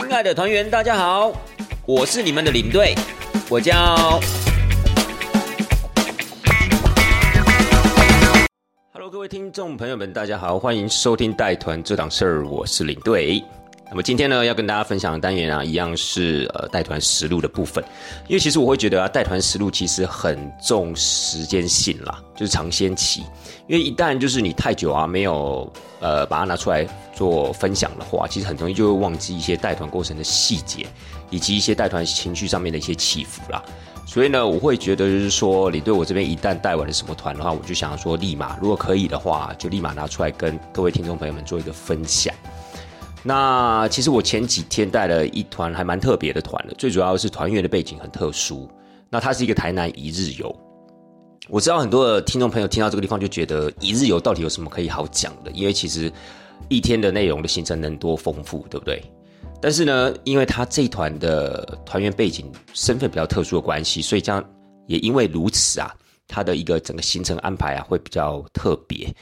亲爱的团员，大家好，我是你们的领队，我叫。Hello，各位听众朋友们，大家好，欢迎收听带团这档事儿，我是领队。那么今天呢，要跟大家分享的单元啊，一样是呃带团实录的部分。因为其实我会觉得啊，带团实录其实很重时间性啦，就是尝鲜期。因为一旦就是你太久啊，没有呃把它拿出来做分享的话，其实很容易就会忘记一些带团过程的细节，以及一些带团情绪上面的一些起伏啦。所以呢，我会觉得就是说，你对我这边一旦带完了什么团的话，我就想说，立马如果可以的话，就立马拿出来跟各位听众朋友们做一个分享。那其实我前几天带了一团还蛮特别的团的，最主要是团员的背景很特殊。那它是一个台南一日游。我知道很多的听众朋友听到这个地方就觉得一日游到底有什么可以好讲的？因为其实一天的内容的行程能多丰富，对不对？但是呢，因为他这一团的团员背景身份比较特殊的关系，所以这样也因为如此啊，他的一个整个行程安排啊会比较特别。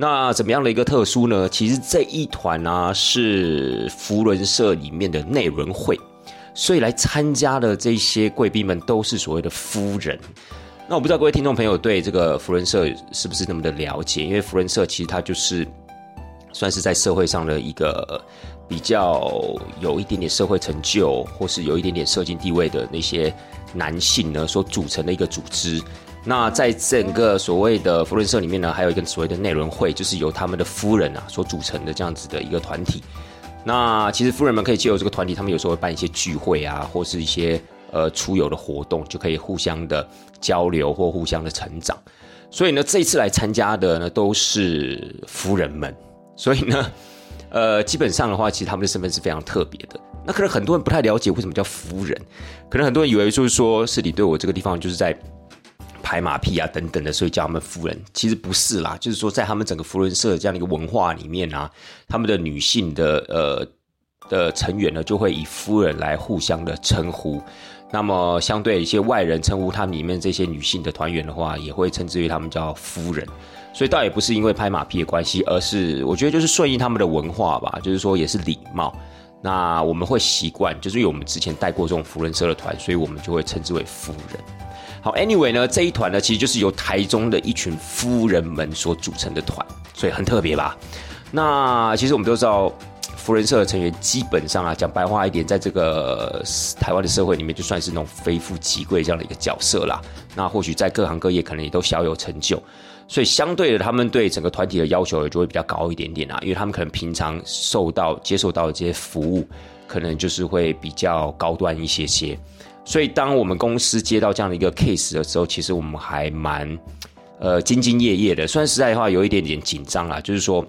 那怎么样的一个特殊呢？其实这一团呢是福伦社里面的内轮会，所以来参加的这些贵宾们都是所谓的夫人。那我不知道各位听众朋友对这个福伦社是不是那么的了解？因为福伦社其实它就是算是在社会上的一个比较有一点点社会成就，或是有一点点社经地位的那些男性呢所组成的一个组织。那在整个所谓的福伦社里面呢，还有一个所谓的内轮会，就是由他们的夫人啊所组成的这样子的一个团体。那其实夫人们可以借由这个团体，他们有时候会办一些聚会啊，或是一些呃出游的活动，就可以互相的交流或互相的成长。所以呢，这一次来参加的呢都是夫人们，所以呢，呃，基本上的话，其实他们的身份是非常特别的。那可能很多人不太了解为什么叫夫人，可能很多人以为就是说是你对我这个地方就是在。拍马屁啊，等等的，所以叫他们夫人，其实不是啦，就是说在他们整个福伦社这样的一个文化里面啊，他们的女性的呃的成员呢，就会以夫人来互相的称呼。那么相对一些外人称呼他们里面这些女性的团员的话，也会称之为他们叫夫人。所以倒也不是因为拍马屁的关系，而是我觉得就是顺应他们的文化吧，就是说也是礼貌。那我们会习惯，就是因为我们之前带过这种福伦社的团，所以我们就会称之为夫人。好，Anyway 呢，这一团呢，其实就是由台中的一群夫人们所组成的团，所以很特别吧？那其实我们都知道，夫人社的成员基本上啊，讲白话一点，在这个台湾的社会里面，就算是那种非富即贵这样的一个角色啦。那或许在各行各业可能也都小有成就，所以相对的，他们对整个团体的要求也就会比较高一点点啊，因为他们可能平常受到接受到的这些服务，可能就是会比较高端一些些。所以，当我们公司接到这样的一个 case 的时候，其实我们还蛮呃兢兢业业的。虽然实在的话有一点点紧张啊，就是说，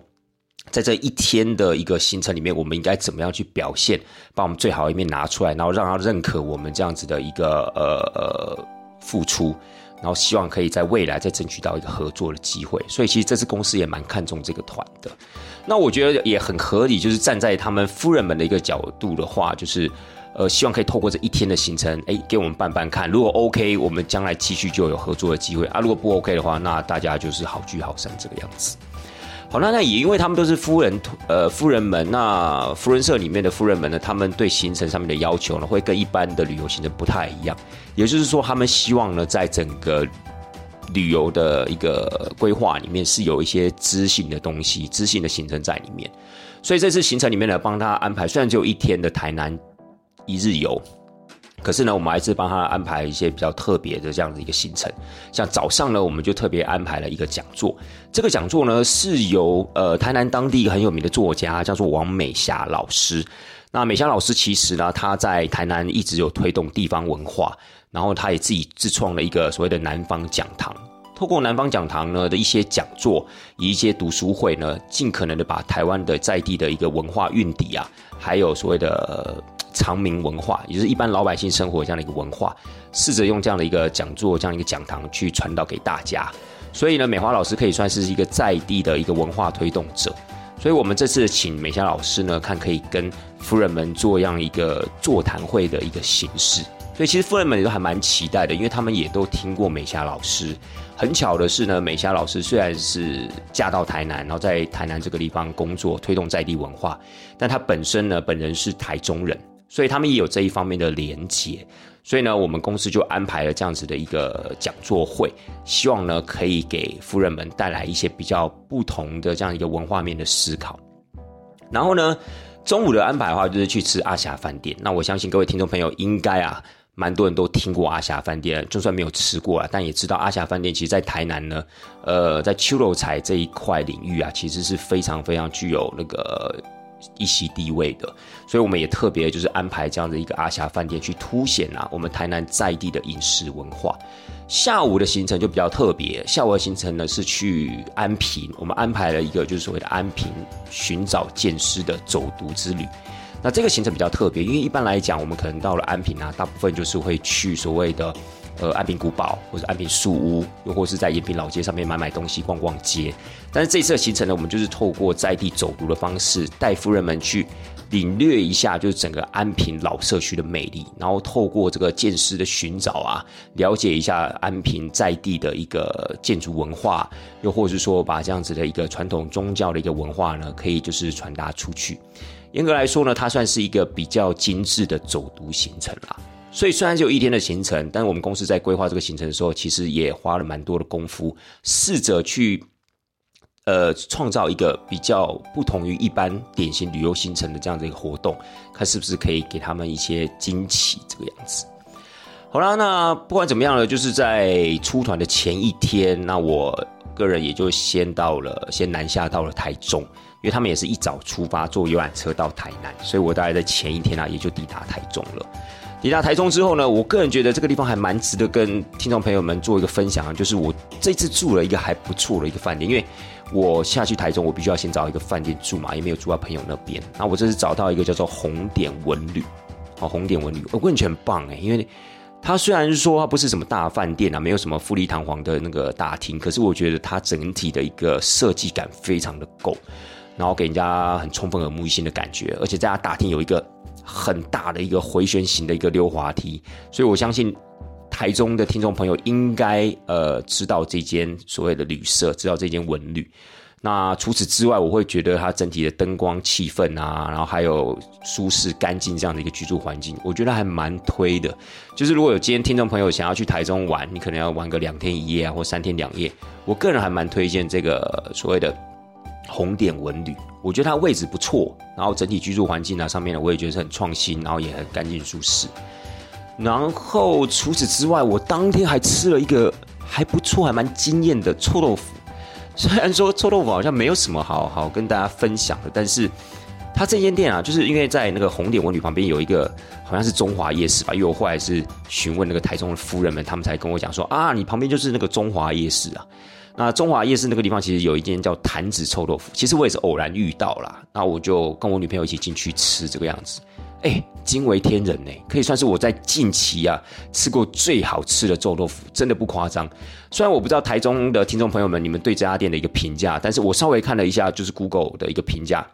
在这一天的一个行程里面，我们应该怎么样去表现，把我们最好一面拿出来，然后让他认可我们这样子的一个呃呃付出，然后希望可以在未来再争取到一个合作的机会。所以，其实这次公司也蛮看重这个团的。那我觉得也很合理，就是站在他们夫人们的一个角度的话，就是。呃，希望可以透过这一天的行程，哎，给我们办办看。如果 OK，我们将来继续就有合作的机会啊。如果不 OK 的话，那大家就是好聚好散这个样子。好，那那也因为他们都是夫人，呃，夫人们，那夫人社里面的夫人们呢，他们对行程上面的要求呢，会跟一般的旅游行程不太一样。也就是说，他们希望呢，在整个旅游的一个规划里面，是有一些知性的东西、知性的行程在里面。所以这次行程里面呢，帮他安排，虽然只有一天的台南。一日游，可是呢，我们还是帮他安排一些比较特别的这样的一个行程。像早上呢，我们就特别安排了一个讲座。这个讲座呢，是由呃台南当地一个很有名的作家，叫做王美霞老师。那美霞老师其实呢，他在台南一直有推动地方文化，然后他也自己自创了一个所谓的南方讲堂。透过南方讲堂呢的一些讲座，以一些读书会呢，尽可能的把台湾的在地的一个文化运底啊，还有所谓的。长明文化，也是一般老百姓生活这样的一个文化，试着用这样的一个讲座、这样一个讲堂去传导给大家。所以呢，美华老师可以算是一个在地的一个文化推动者。所以我们这次请美霞老师呢，看可以跟夫人们做这样一个座谈会的一个形式。所以其实夫人们也都还蛮期待的，因为他们也都听过美霞老师。很巧的是呢，美霞老师虽然是嫁到台南，然后在台南这个地方工作，推动在地文化，但她本身呢，本人是台中人，所以他们也有这一方面的连结。所以呢，我们公司就安排了这样子的一个讲座会，希望呢可以给夫人们带来一些比较不同的这样一个文化面的思考。然后呢，中午的安排的话，就是去吃阿霞饭店。那我相信各位听众朋友应该啊。蛮多人都听过阿霞饭店，就算没有吃过啊，但也知道阿霞饭店其实，在台南呢，呃，在秋肉菜这一块领域啊，其实是非常非常具有那个一席地位的。所以我们也特别就是安排这样的一个阿霞饭店，去凸显啊我们台南在地的饮食文化。下午的行程就比较特别，下午的行程呢是去安平，我们安排了一个就是所谓的安平寻找剑师的走读之旅。那这个行程比较特别，因为一般来讲，我们可能到了安平啊，大部分就是会去所谓的呃安平古堡或者安平树屋，又或是在延平老街上面买买东西、逛逛街。但是这次的行程呢，我们就是透过在地走读的方式，带夫人们去领略一下，就是整个安平老社区的魅力，然后透过这个建师的寻找啊，了解一下安平在地的一个建筑文化，又或者是说把这样子的一个传统宗教的一个文化呢，可以就是传达出去。严格来说呢，它算是一个比较精致的走读行程啦。所以虽然只有一天的行程，但我们公司在规划这个行程的时候，其实也花了蛮多的功夫，试着去呃创造一个比较不同于一般典型旅游行程的这样的一个活动，看是不是可以给他们一些惊喜这个样子。好啦，那不管怎么样呢，就是在出团的前一天，那我个人也就先到了，先南下到了台中。因为他们也是一早出发坐游览车到台南，所以我大概在前一天啊也就抵达台中了。抵达台中之后呢，我个人觉得这个地方还蛮值得跟听众朋友们做一个分享，就是我这次住了一个还不错的一个饭店。因为我下去台中，我必须要先找一个饭店住嘛，也没有住到朋友那边。那我这次找到一个叫做红点文旅，哦，红点文旅，我感觉很棒哎，因为它虽然说它不是什么大饭店啊，没有什么富丽堂皇的那个大厅，可是我觉得它整体的一个设计感非常的够。然后给人家很充分耳目一新的感觉，而且在它大厅有一个很大的一个回旋型的一个溜滑梯，所以我相信台中的听众朋友应该呃知道这间所谓的旅社，知道这间文旅。那除此之外，我会觉得它整体的灯光气氛啊，然后还有舒适干净这样的一个居住环境，我觉得还蛮推的。就是如果有今天听众朋友想要去台中玩，你可能要玩个两天一夜啊，或三天两夜，我个人还蛮推荐这个所谓的。红点文旅，我觉得它位置不错，然后整体居住环境啊上面呢，我也觉得是很创新，然后也很干净舒适。然后除此之外，我当天还吃了一个还不错、还蛮惊艳的臭豆腐。虽然说臭豆腐好像没有什么好好跟大家分享的，但是它这间店啊，就是因为在那个红点文旅旁边有一个好像是中华夜市吧，因为我后来是询问那个台中的夫人们，他们才跟我讲说啊，你旁边就是那个中华夜市啊。那中华夜市那个地方其实有一间叫坛子臭豆腐，其实我也是偶然遇到啦。那我就跟我女朋友一起进去吃这个样子，哎，惊为天人呢，可以算是我在近期啊吃过最好吃的臭豆腐，真的不夸张。虽然我不知道台中的听众朋友们你们对这家店的一个评价，但是我稍微看了一下，就是 Google 的一个评价，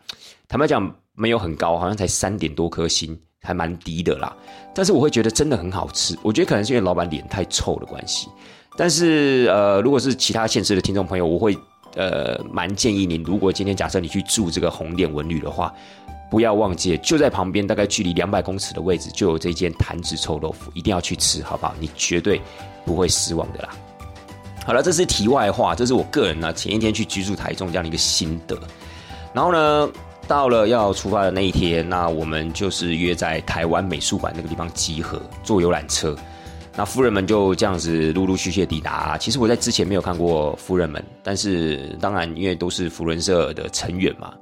坦白讲没有很高，好像才三点多颗星，还蛮低的啦。但是我会觉得真的很好吃，我觉得可能是因为老板脸太臭的关系。但是，呃，如果是其他县市的听众朋友，我会，呃，蛮建议您，如果今天假设你去住这个红点文旅的话，不要忘记，就在旁边，大概距离两百公尺的位置，就有这间坛子臭豆腐，一定要去吃，好不好？你绝对不会失望的啦。好了，这是题外话，这是我个人呢前一天去居住台中这样的一个心得。然后呢，到了要出发的那一天，那我们就是约在台湾美术馆那个地方集合，坐游览车。那夫人们就这样子陆陆续续抵达。其实我在之前没有看过夫人们，但是当然因为都是福伦社的成员嘛，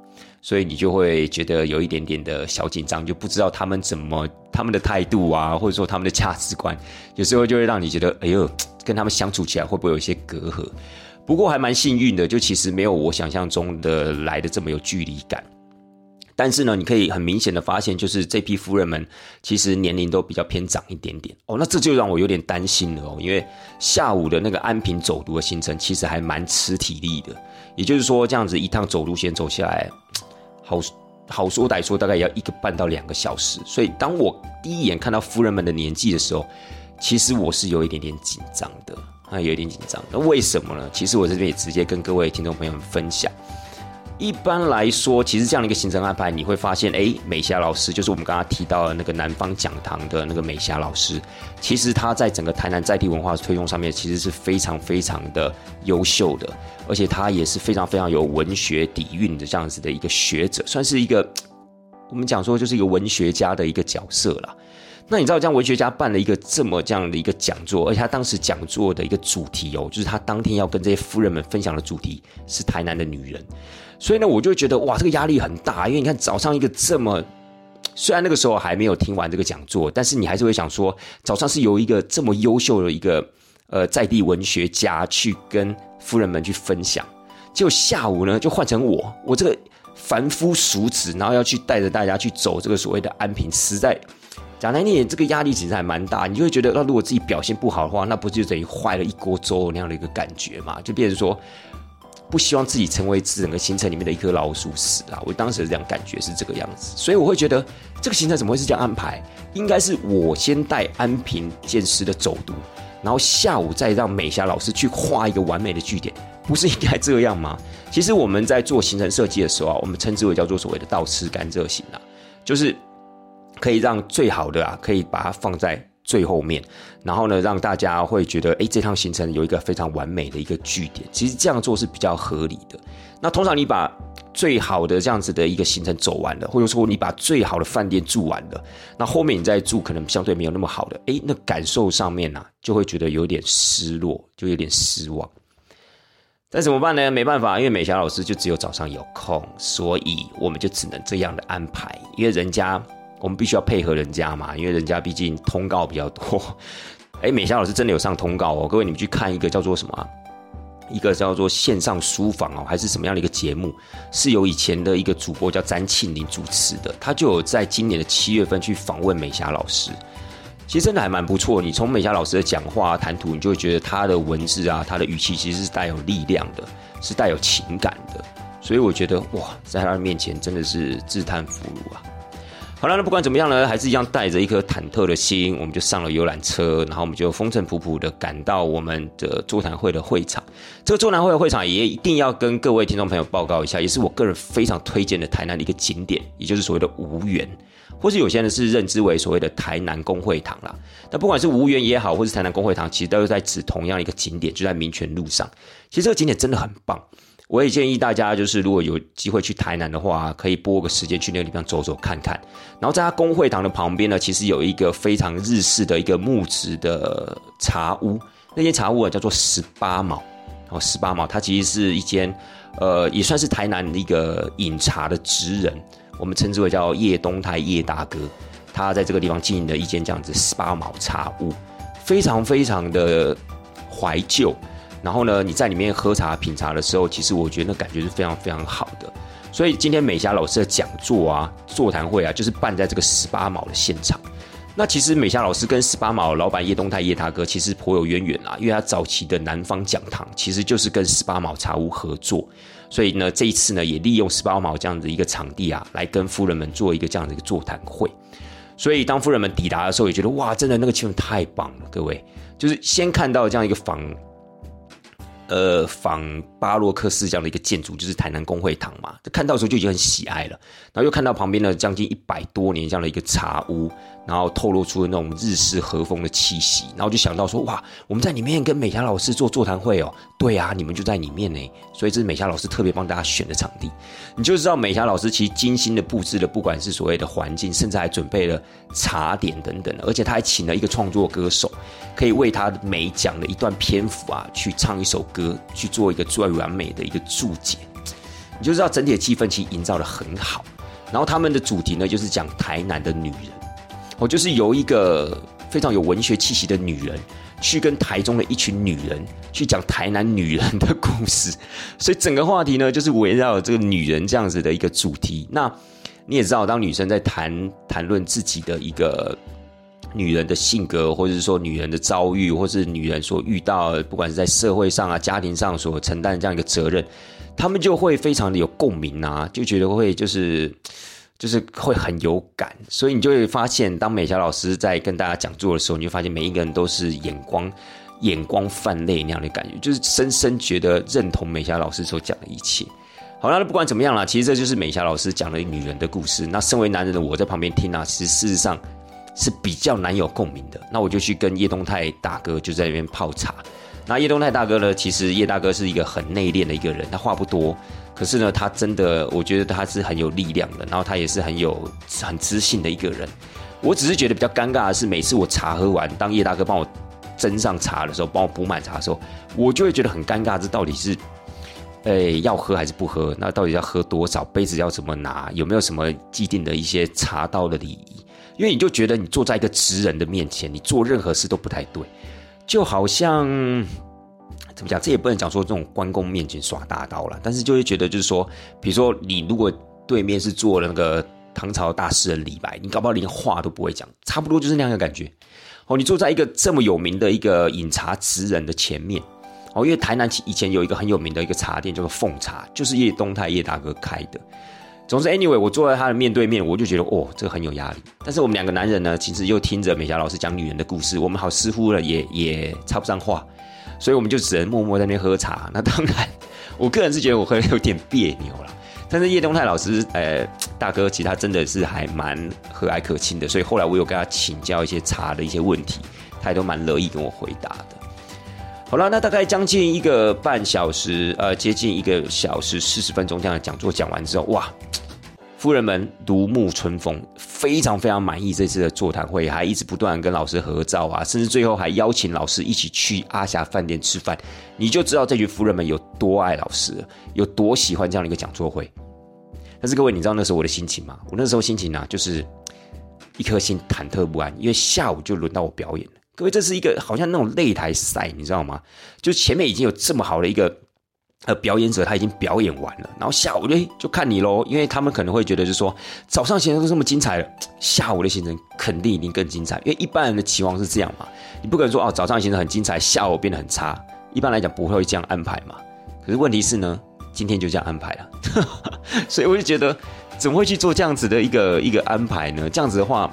所以你就会觉得有一点点的小紧张，就不知道他们怎么他们的态度啊，或者说他们的价值观，有时候就会让你觉得，哎呦，跟他们相处起来会不会有一些隔阂？不过还蛮幸运的，就其实没有我想象中的来的这么有距离感。但是呢，你可以很明显的发现，就是这批夫人们其实年龄都比较偏长一点点哦。那这就让我有点担心了哦，因为下午的那个安平走读的行程其实还蛮吃体力的。也就是说，这样子一趟走路先走下来，好好说歹说，大概也要一个半到两个小时。所以当我第一眼看到夫人们的年纪的时候，其实我是有一点点紧张的，啊，有一点紧张。那为什么呢？其实我这边也直接跟各位听众朋友们分享。一般来说，其实这样的一个行程安排，你会发现，哎，美霞老师就是我们刚刚提到的那个南方讲堂的那个美霞老师，其实他在整个台南在地文化推动上面，其实是非常非常的优秀的，而且他也是非常非常有文学底蕴的这样子的一个学者，算是一个 我们讲说就是一个文学家的一个角色了。那你知道，这样文学家办了一个这么这样的一个讲座，而且他当时讲座的一个主题哦，就是他当天要跟这些夫人们分享的主题是台南的女人。所以呢，我就觉得哇，这个压力很大，因为你看早上一个这么，虽然那个时候还没有听完这个讲座，但是你还是会想说，早上是由一个这么优秀的一个呃在地文学家去跟夫人们去分享，结果下午呢就换成我，我这个凡夫俗子，然后要去带着大家去走这个所谓的安平，实在讲来你也，这个压力其实还蛮大，你就会觉得，那如果自己表现不好的话，那不就等于坏了一锅粥那样的一个感觉嘛？就变成说。不希望自己成为整个行程里面的一颗老鼠屎啊！我当时这样感觉是这个样子，所以我会觉得这个行程怎么会是这样安排？应该是我先带安平见师的走读，然后下午再让美霞老师去画一个完美的句点，不是应该这样吗？其实我们在做行程设计的时候啊，我们称之为叫做所谓的倒吃甘蔗型啊，就是可以让最好的啊，可以把它放在。最后面，然后呢，让大家会觉得，哎，这趟行程有一个非常完美的一个据点。其实这样做是比较合理的。那通常你把最好的这样子的一个行程走完了，或者说你把最好的饭店住完了，那后面你再住可能相对没有那么好的，哎，那感受上面呢，就会觉得有点失落，就有点失望。但怎么办呢？没办法，因为美霞老师就只有早上有空，所以我们就只能这样的安排，因为人家。我们必须要配合人家嘛，因为人家毕竟通告比较多。哎，美霞老师真的有上通告哦，各位你们去看一个叫做什么？一个叫做线上书房哦，还是什么样的一个节目？是由以前的一个主播叫詹庆林主持的，他就有在今年的七月份去访问美霞老师。其实真的还蛮不错，你从美霞老师的讲话谈吐，你就会觉得他的文字啊，他的语气其实是带有力量的，是带有情感的。所以我觉得哇，在他面前真的是自叹弗如啊。好了，那不管怎么样呢，还是一样带着一颗忐忑的心，我们就上了游览车，然后我们就风尘仆仆的赶到我们的座谈会的会场。这个座谈会的会场也一定要跟各位听众朋友报告一下，也是我个人非常推荐的台南的一个景点，也就是所谓的无缘，或是有些人是认知为所谓的台南公会堂啦。那不管是无缘也好，或是台南公会堂，其实都是在指同样一个景点，就在民权路上。其实这个景点真的很棒。我也建议大家，就是如果有机会去台南的话，可以拨个时间去那个地方走走看看。然后在他公会堂的旁边呢，其实有一个非常日式的一个木质的茶屋，那间茶屋啊叫做十八毛。哦，十八毛，它其实是一间，呃，也算是台南的一个饮茶的职人，我们称之为叫叶东泰叶大哥。他在这个地方经营的一间这样子十八毛茶屋，非常非常的怀旧。然后呢，你在里面喝茶品茶的时候，其实我觉得那感觉是非常非常好的。所以今天美霞老师的讲座啊、座谈会啊，就是办在这个十八毛的现场。那其实美霞老师跟十八毛老板叶东泰叶大哥其实颇有渊源啊，因为他早期的南方讲堂其实就是跟十八毛茶屋合作。所以呢，这一次呢，也利用十八毛这样的一个场地啊，来跟夫人们做一个这样的一个座谈会。所以当夫人们抵达的时候，也觉得哇，真的那个气氛太棒了。各位，就是先看到这样一个房。呃，仿巴洛克式这样的一个建筑，就是台南公会堂嘛。看到的时候就已经很喜爱了，然后又看到旁边的将近一百多年这样的一个茶屋，然后透露出了那种日式和风的气息，然后就想到说，哇，我们在里面跟美霞老师做座谈会哦。对啊，你们就在里面呢，所以这是美霞老师特别帮大家选的场地。你就知道美霞老师其实精心的布置了，不管是所谓的环境，甚至还准备了茶点等等，而且他还请了一个创作歌手，可以为他每讲的一段篇幅啊，去唱一首歌，去做一个最完美的一个注解。你就知道整体的气氛其实营造的很好。然后他们的主题呢，就是讲台南的女人，我就是由一个非常有文学气息的女人。去跟台中的一群女人去讲台南女人的故事，所以整个话题呢，就是围绕这个女人这样子的一个主题。那你也知道，当女生在谈谈论自己的一个女人的性格，或者是说女人的遭遇，或是女人所遇到，不管是在社会上啊、家庭上所承担的这样一个责任，他们就会非常的有共鸣啊，就觉得会就是就是会很有感，所以你就会发现，当美霞老师在跟大家讲座的时候，你就发现每一个人都是眼光眼光泛泪那样的感觉，就是深深觉得认同美霞老师所讲的一切。好了，那不管怎么样啦，其实这就是美霞老师讲的女人的故事。那身为男人的我在旁边听啊，其实事实上是比较难有共鸣的。那我就去跟叶东泰大哥就在那边泡茶。那叶东泰大哥呢，其实叶大哥是一个很内敛的一个人，他话不多。可是呢，他真的，我觉得他是很有力量的，然后他也是很有很知性的一个人。我只是觉得比较尴尬的是，每次我茶喝完，当叶大哥帮我斟上茶的时候，帮我补满茶的时候，我就会觉得很尴尬，这到底是，诶要喝还是不喝？那到底要喝多少？杯子要怎么拿？有没有什么既定的一些茶道的礼仪？因为你就觉得你坐在一个职人的面前，你做任何事都不太对，就好像。怎么讲？这也不能讲说这种关公面前耍大刀了，但是就会觉得就是说，比如说你如果对面是做了那个唐朝大诗人李白，你搞不好连话都不会讲，差不多就是那样的感觉。哦，你坐在一个这么有名的一个饮茶职人的前面，哦，因为台南以前有一个很有名的一个茶店叫做凤茶，就是叶东泰叶大哥开的。总之，anyway，我坐在他的面对面，我就觉得哦，这很有压力。但是我们两个男人呢，其实又听着美霞老师讲女人的故事，我们好似乎了也也插不上话。所以我们就只能默默在那边喝茶。那当然，我个人是觉得我喝的有点别扭了。但是叶东泰老师，呃，大哥，其实他真的是还蛮和蔼可亲的。所以后来我有跟他请教一些茶的一些问题，他也都蛮乐意跟我回答的。好了，那大概将近一个半小时，呃，接近一个小时四十分钟这样的讲座讲完之后，哇！夫人们如沐春风，非常非常满意这次的座谈会，还一直不断跟老师合照啊，甚至最后还邀请老师一起去阿霞饭店吃饭。你就知道这群夫人们有多爱老师，有多喜欢这样的一个讲座会。但是各位，你知道那时候我的心情吗？我那时候心情呢，就是一颗心忐忑不安，因为下午就轮到我表演了。各位，这是一个好像那种擂台赛，你知道吗？就前面已经有这么好的一个。呃，表演者他已经表演完了，然后下午就就看你喽，因为他们可能会觉得，就是说早上行程都这么精彩了，下午的行程肯定一定更精彩，因为一般人的期望是这样嘛，你不可能说哦，早上行程很精彩，下午变得很差，一般来讲不会这样安排嘛。可是问题是呢，今天就这样安排了，所以我就觉得怎么会去做这样子的一个一个安排呢？这样子的话，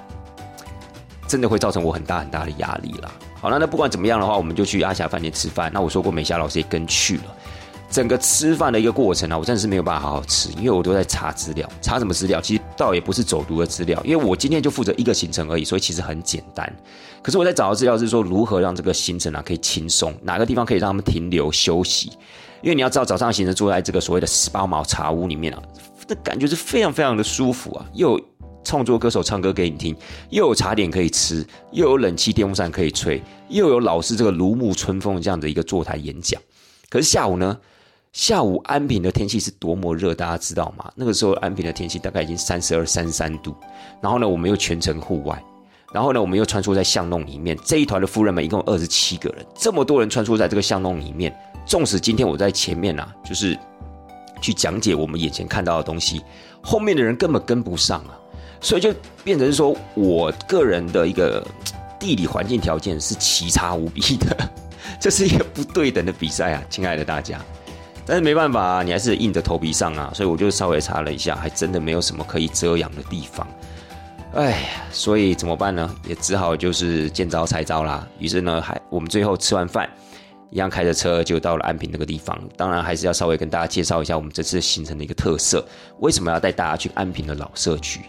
真的会造成我很大很大的压力啦。好了，那不管怎么样的话，我们就去阿霞饭店吃饭。那我说过，美霞老师也跟去了。整个吃饭的一个过程啊，我真的是没有办法好好吃，因为我都在查资料，查什么资料？其实倒也不是走读的资料，因为我今天就负责一个行程而已，所以其实很简单。可是我在找的资料是说，如何让这个行程啊可以轻松，哪个地方可以让他们停留休息？因为你要知道，早上行程坐在这个所谓的十八毛茶屋里面啊，那感觉是非常非常的舒服啊，又创作歌手唱歌给你听，又有茶点可以吃，又有冷气电风扇可以吹，又有老师这个如沐春风这样的一个坐台演讲。可是下午呢？下午安平的天气是多么热，大家知道吗？那个时候安平的天气大概已经三十二、三三度。然后呢，我们又全程户外，然后呢，我们又穿梭在巷弄里面。这一团的夫人们一共二十七个人，这么多人穿梭在这个巷弄里面。纵使今天我在前面啊，就是去讲解我们眼前看到的东西，后面的人根本跟不上啊，所以就变成说我个人的一个 地理环境条件是奇差无比的，这是一个不对等的比赛啊，亲爱的大家。但是没办法啊，你还是硬着头皮上啊，所以我就稍微查了一下，还真的没有什么可以遮阳的地方。哎呀，所以怎么办呢？也只好就是见招拆招啦。于是呢，还我们最后吃完饭，一样开着车就到了安平那个地方。当然还是要稍微跟大家介绍一下我们这次行程的一个特色，为什么要带大家去安平的老社区？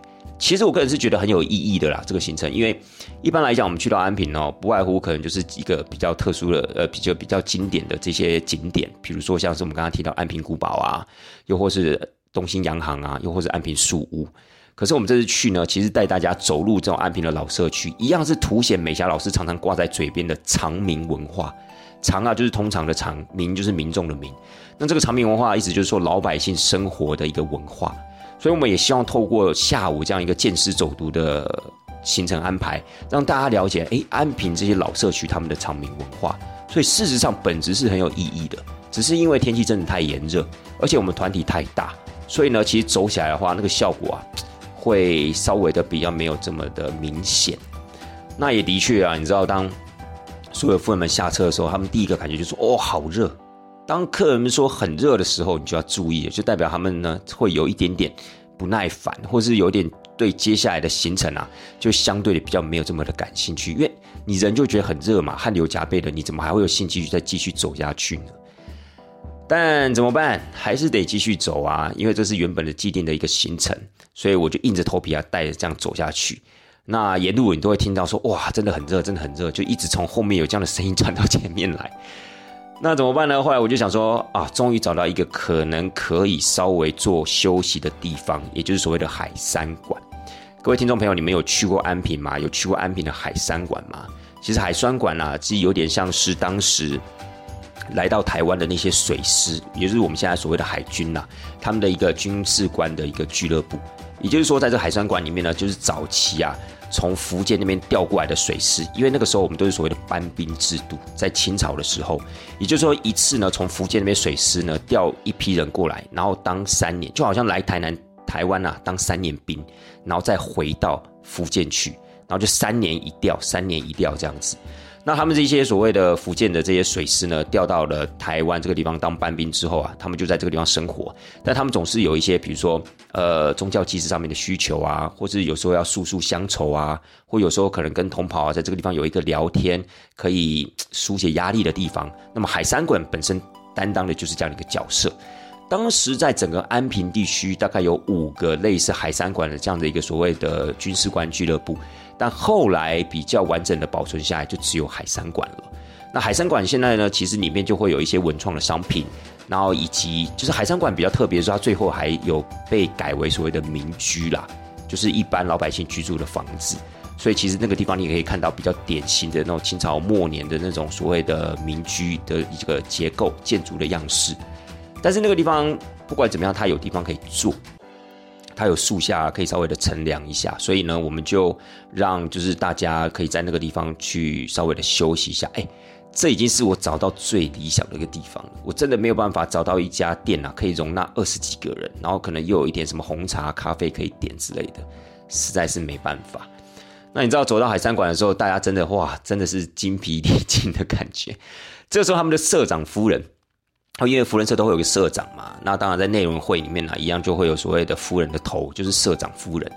其实我个人是觉得很有意义的啦，这个行程，因为一般来讲，我们去到安平哦，不外乎可能就是一个比较特殊的，呃，比较比较经典的这些景点，比如说像是我们刚刚提到安平古堡啊，又或是东兴洋行啊，又或是安平树屋。可是我们这次去呢，其实带大家走入这种安平的老社区，一样是凸显美霞老师常常挂在嘴边的长民文化。长啊，就是通常的长；民就是民众的民。那这个长民文化，意思就是说老百姓生活的一个文化。所以我们也希望透过下午这样一个见师走读的行程安排，让大家了解，哎，安平这些老社区他们的长明文化。所以事实上本质是很有意义的，只是因为天气真的太炎热，而且我们团体太大，所以呢，其实走起来的话，那个效果啊，会稍微的比较没有这么的明显。那也的确啊，你知道，当所有夫人们下车的时候，他们第一个感觉就是，哦，好热。当客人们说很热的时候，你就要注意了，就代表他们呢会有一点点。不耐烦，或是有点对接下来的行程啊，就相对的比较没有这么的感兴趣，因为你人就觉得很热嘛，汗流浃背的，你怎么还会有兴趣再继续走下去呢？但怎么办？还是得继续走啊，因为这是原本的既定的一个行程，所以我就硬着头皮啊，带着这样走下去。那沿路你都会听到说，哇，真的很热，真的很热，就一直从后面有这样的声音传到前面来。那怎么办呢？后来我就想说，啊，终于找到一个可能可以稍微做休息的地方，也就是所谓的海山馆。各位听众朋友，你们有去过安平吗？有去过安平的海山馆吗？其实海山馆啊，其实有点像是当时。来到台湾的那些水师，也就是我们现在所谓的海军呐，他们的一个军事官的一个俱乐部。也就是说，在这海山馆里面呢，就是早期啊，从福建那边调过来的水师。因为那个时候我们都是所谓的班兵制度，在清朝的时候，也就是说一次呢，从福建那边水师呢调一批人过来，然后当三年，就好像来台南、台湾啊当三年兵，然后再回到福建去，然后就三年一调，三年一调这样子。那他们这些所谓的福建的这些水师呢，调到了台湾这个地方当班兵之后啊，他们就在这个地方生活。但他们总是有一些，比如说呃宗教祭祀上面的需求啊，或是有时候要诉诉乡愁啊，或有时候可能跟同袍啊在这个地方有一个聊天，可以疏解压力的地方。那么海山馆本身担当的就是这样一个角色。当时在整个安平地区，大概有五个类似海山馆的这样的一个所谓的军事官俱乐部。但后来比较完整的保存下来，就只有海山馆了。那海山馆现在呢，其实里面就会有一些文创的商品，然后以及就是海山馆比较特别的是，它最后还有被改为所谓的民居啦，就是一般老百姓居住的房子。所以其实那个地方你也可以看到比较典型的那种清朝末年的那种所谓的民居的一个结构建筑的样式。但是那个地方不管怎么样，它有地方可以坐。它有树下可以稍微的乘凉一下，所以呢，我们就让就是大家可以在那个地方去稍微的休息一下。哎，这已经是我找到最理想的一个地方了。我真的没有办法找到一家店啊，可以容纳二十几个人，然后可能又有一点什么红茶、咖啡可以点之类的，实在是没办法。那你知道走到海山馆的时候，大家真的哇，真的是精疲力尽的感觉。这时候，他们的社长夫人。因为福人社都会有个社长嘛，那当然在内容会里面呢，一样就会有所谓的夫人的头，就是社长夫人。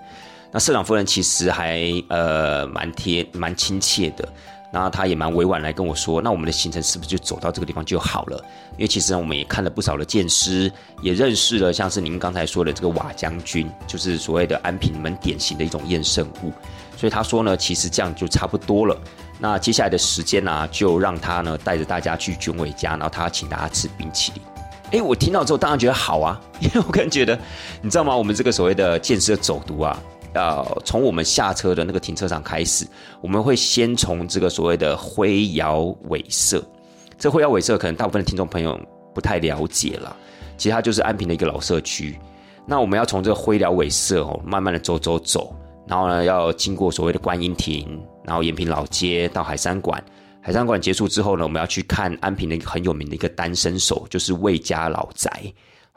那社长夫人其实还呃蛮贴蛮亲切的，然后他也蛮委婉来跟我说，那我们的行程是不是就走到这个地方就好了？因为其实，我们也看了不少的剑师，也认识了像是您刚才说的这个瓦将军，就是所谓的安平门典型的一种验圣物。所以他说呢，其实这样就差不多了。那接下来的时间呢，就让他呢带着大家去卷尾家，然后他请大家吃冰淇淋。哎，我听到之后当然觉得好啊，因为我个人觉得，你知道吗？我们这个所谓的建设走读啊，要从我们下车的那个停车场开始，我们会先从这个所谓的灰窑尾社。这灰窑尾社可能大部分的听众朋友不太了解了，其实它就是安平的一个老社区。那我们要从这个灰窑尾社哦，慢慢的走走走。然后呢，要经过所谓的观音亭，然后延平老街到海山馆。海山馆结束之后呢，我们要去看安平的一个很有名的一个单身手，就是魏家老宅。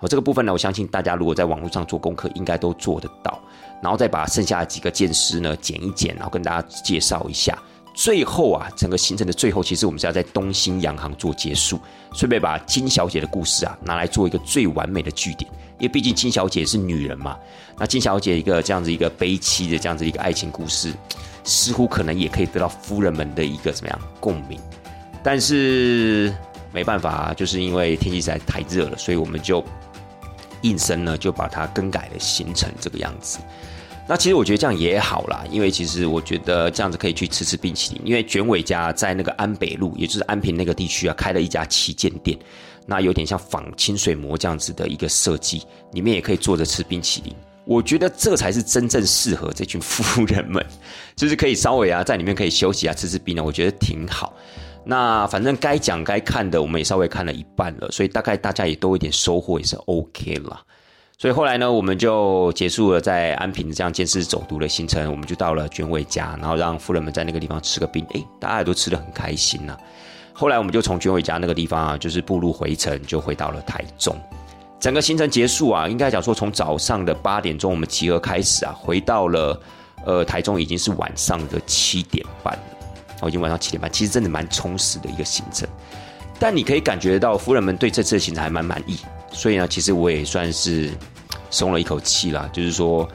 哦，这个部分呢，我相信大家如果在网络上做功课，应该都做得到。然后再把剩下的几个剑师呢剪一剪，然后跟大家介绍一下。最后啊，整个行程的最后，其实我们是要在东兴洋行做结束，顺便把金小姐的故事啊拿来做一个最完美的句点。因为毕竟金小姐是女人嘛，那金小姐一个这样子一个悲戚的这样子一个爱情故事，似乎可能也可以得到夫人们的一个怎么样共鸣，但是没办法，就是因为天气实在太热了，所以我们就应声呢就把它更改了行程这个样子。那其实我觉得这样也好啦，因为其实我觉得这样子可以去吃吃冰淇淋，因为卷尾家在那个安北路，也就是安平那个地区啊，开了一家旗舰店。那有点像仿清水模这样子的一个设计，里面也可以坐着吃冰淇淋。我觉得这才是真正适合这群夫人们，就是可以稍微啊在里面可以休息啊吃吃冰呢，我觉得挺好。那反正该讲该看的我们也稍微看了一半了，所以大概大家也都有点收获，也是 OK 了。所以后来呢，我们就结束了在安平这样监视走读的行程，我们就到了卷尾家，然后让夫人们在那个地方吃个冰，哎，大家也都吃的很开心呐。后来我们就从卷尾家那个地方啊，就是步入回程，就回到了台中。整个行程结束啊，应该讲说从早上的八点钟我们集合开始啊，回到了呃台中已经是晚上的七点半了。哦，已经晚上七点半，其实真的蛮充实的一个行程。但你可以感觉到夫人们对这次的行程还蛮满意，所以呢，其实我也算是松了一口气啦，就是说，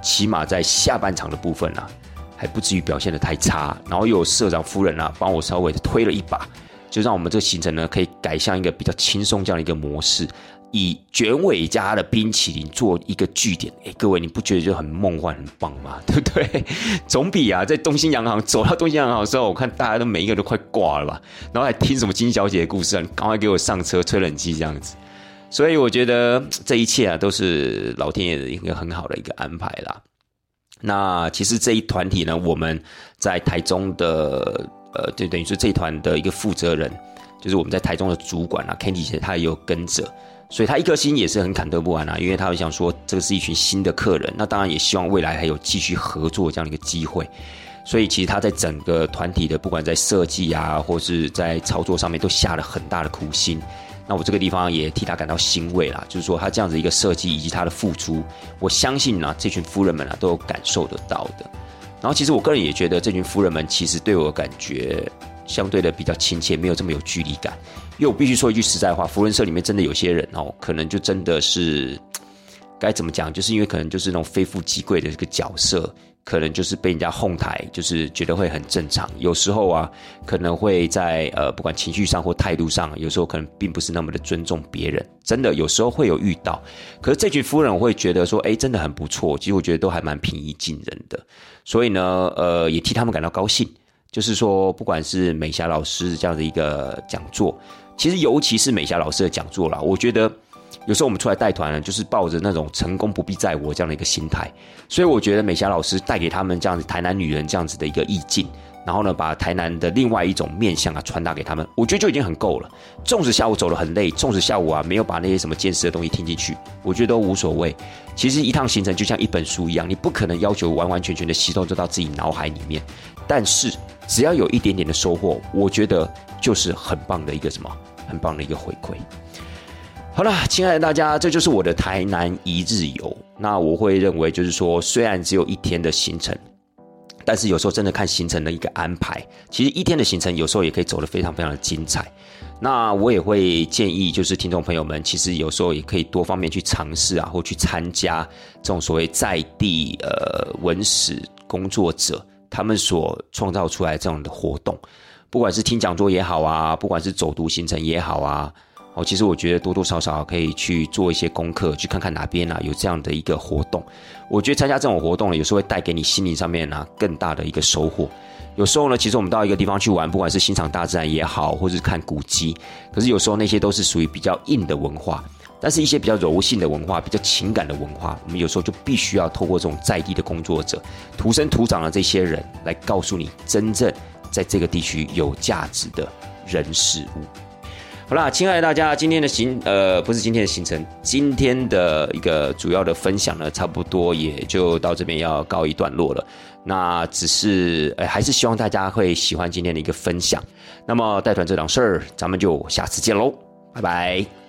起码在下半场的部分啊，还不至于表现的太差。然后又有社长夫人啊，帮我稍微推了一把，就让我们这个行程呢，可以改向一个比较轻松这样的一个模式。以卷尾家的冰淇淋做一个据点，哎，各位你不觉得就很梦幻、很棒吗？对不对？总比啊，在东兴洋行走到东兴洋行的时候，我看大家都每一个都快挂了吧，然后还听什么金小姐的故事啊，赶快给我上车吹冷气这样子。所以我觉得这一切啊，都是老天爷的一个很好的一个安排啦。那其实这一团体呢，我们在台中的呃，就等于是这团的一个负责人，就是我们在台中的主管啊，Kenny 姐他也有跟着。所以他一颗心也是很忐忑不安啊，因为他想说这个是一群新的客人，那当然也希望未来还有继续合作这样的一个机会。所以其实他在整个团体的不管在设计啊，或是在操作上面都下了很大的苦心。那我这个地方也替他感到欣慰啦，就是说他这样子一个设计以及他的付出，我相信呢这群夫人们啊都有感受得到的。然后其实我个人也觉得这群夫人们其实对我感觉相对的比较亲切，没有这么有距离感。因为我必须说一句实在话，福人社里面真的有些人哦，可能就真的是该怎么讲，就是因为可能就是那种非富即贵的一个角色，可能就是被人家哄抬，就是觉得会很正常。有时候啊，可能会在呃不管情绪上或态度上，有时候可能并不是那么的尊重别人。真的有时候会有遇到，可是这群夫人我会觉得说，哎，真的很不错。其实我觉得都还蛮平易近人的，所以呢，呃，也替他们感到高兴。就是说，不管是美霞老师这样的一个讲座。其实，尤其是美霞老师的讲座啦，我觉得有时候我们出来带团呢，就是抱着那种成功不必在我这样的一个心态。所以，我觉得美霞老师带给他们这样子台南女人这样子的一个意境，然后呢，把台南的另外一种面相啊传达给他们，我觉得就已经很够了。纵使下午走了很累，纵使下午啊没有把那些什么见识的东西听进去，我觉得都无所谓。其实一趟行程就像一本书一样，你不可能要求完完全全的吸收就到自己脑海里面，但是只要有一点点的收获，我觉得就是很棒的一个什么。很棒的一个回馈。好了，亲爱的大家，这就是我的台南一日游。那我会认为，就是说，虽然只有一天的行程，但是有时候真的看行程的一个安排，其实一天的行程有时候也可以走得非常非常的精彩。那我也会建议，就是听众朋友们，其实有时候也可以多方面去尝试啊，或去参加这种所谓在地呃文史工作者他们所创造出来这样的活动。不管是听讲座也好啊，不管是走读行程也好啊，哦，其实我觉得多多少少可以去做一些功课，去看看哪边啊有这样的一个活动。我觉得参加这种活动呢，有时候会带给你心灵上面呢更大的一个收获。有时候呢，其实我们到一个地方去玩，不管是欣赏大自然也好，或者是看古迹，可是有时候那些都是属于比较硬的文化，但是一些比较柔性的文化、比较情感的文化，我们有时候就必须要透过这种在地的工作者、土生土长的这些人来告诉你真正。在这个地区有价值的人事物。好啦，亲爱的大家，今天的行呃不是今天的行程，今天的一个主要的分享呢，差不多也就到这边要告一段落了。那只是呃，还是希望大家会喜欢今天的一个分享。那么带团这档事儿，咱们就下次见喽，拜拜。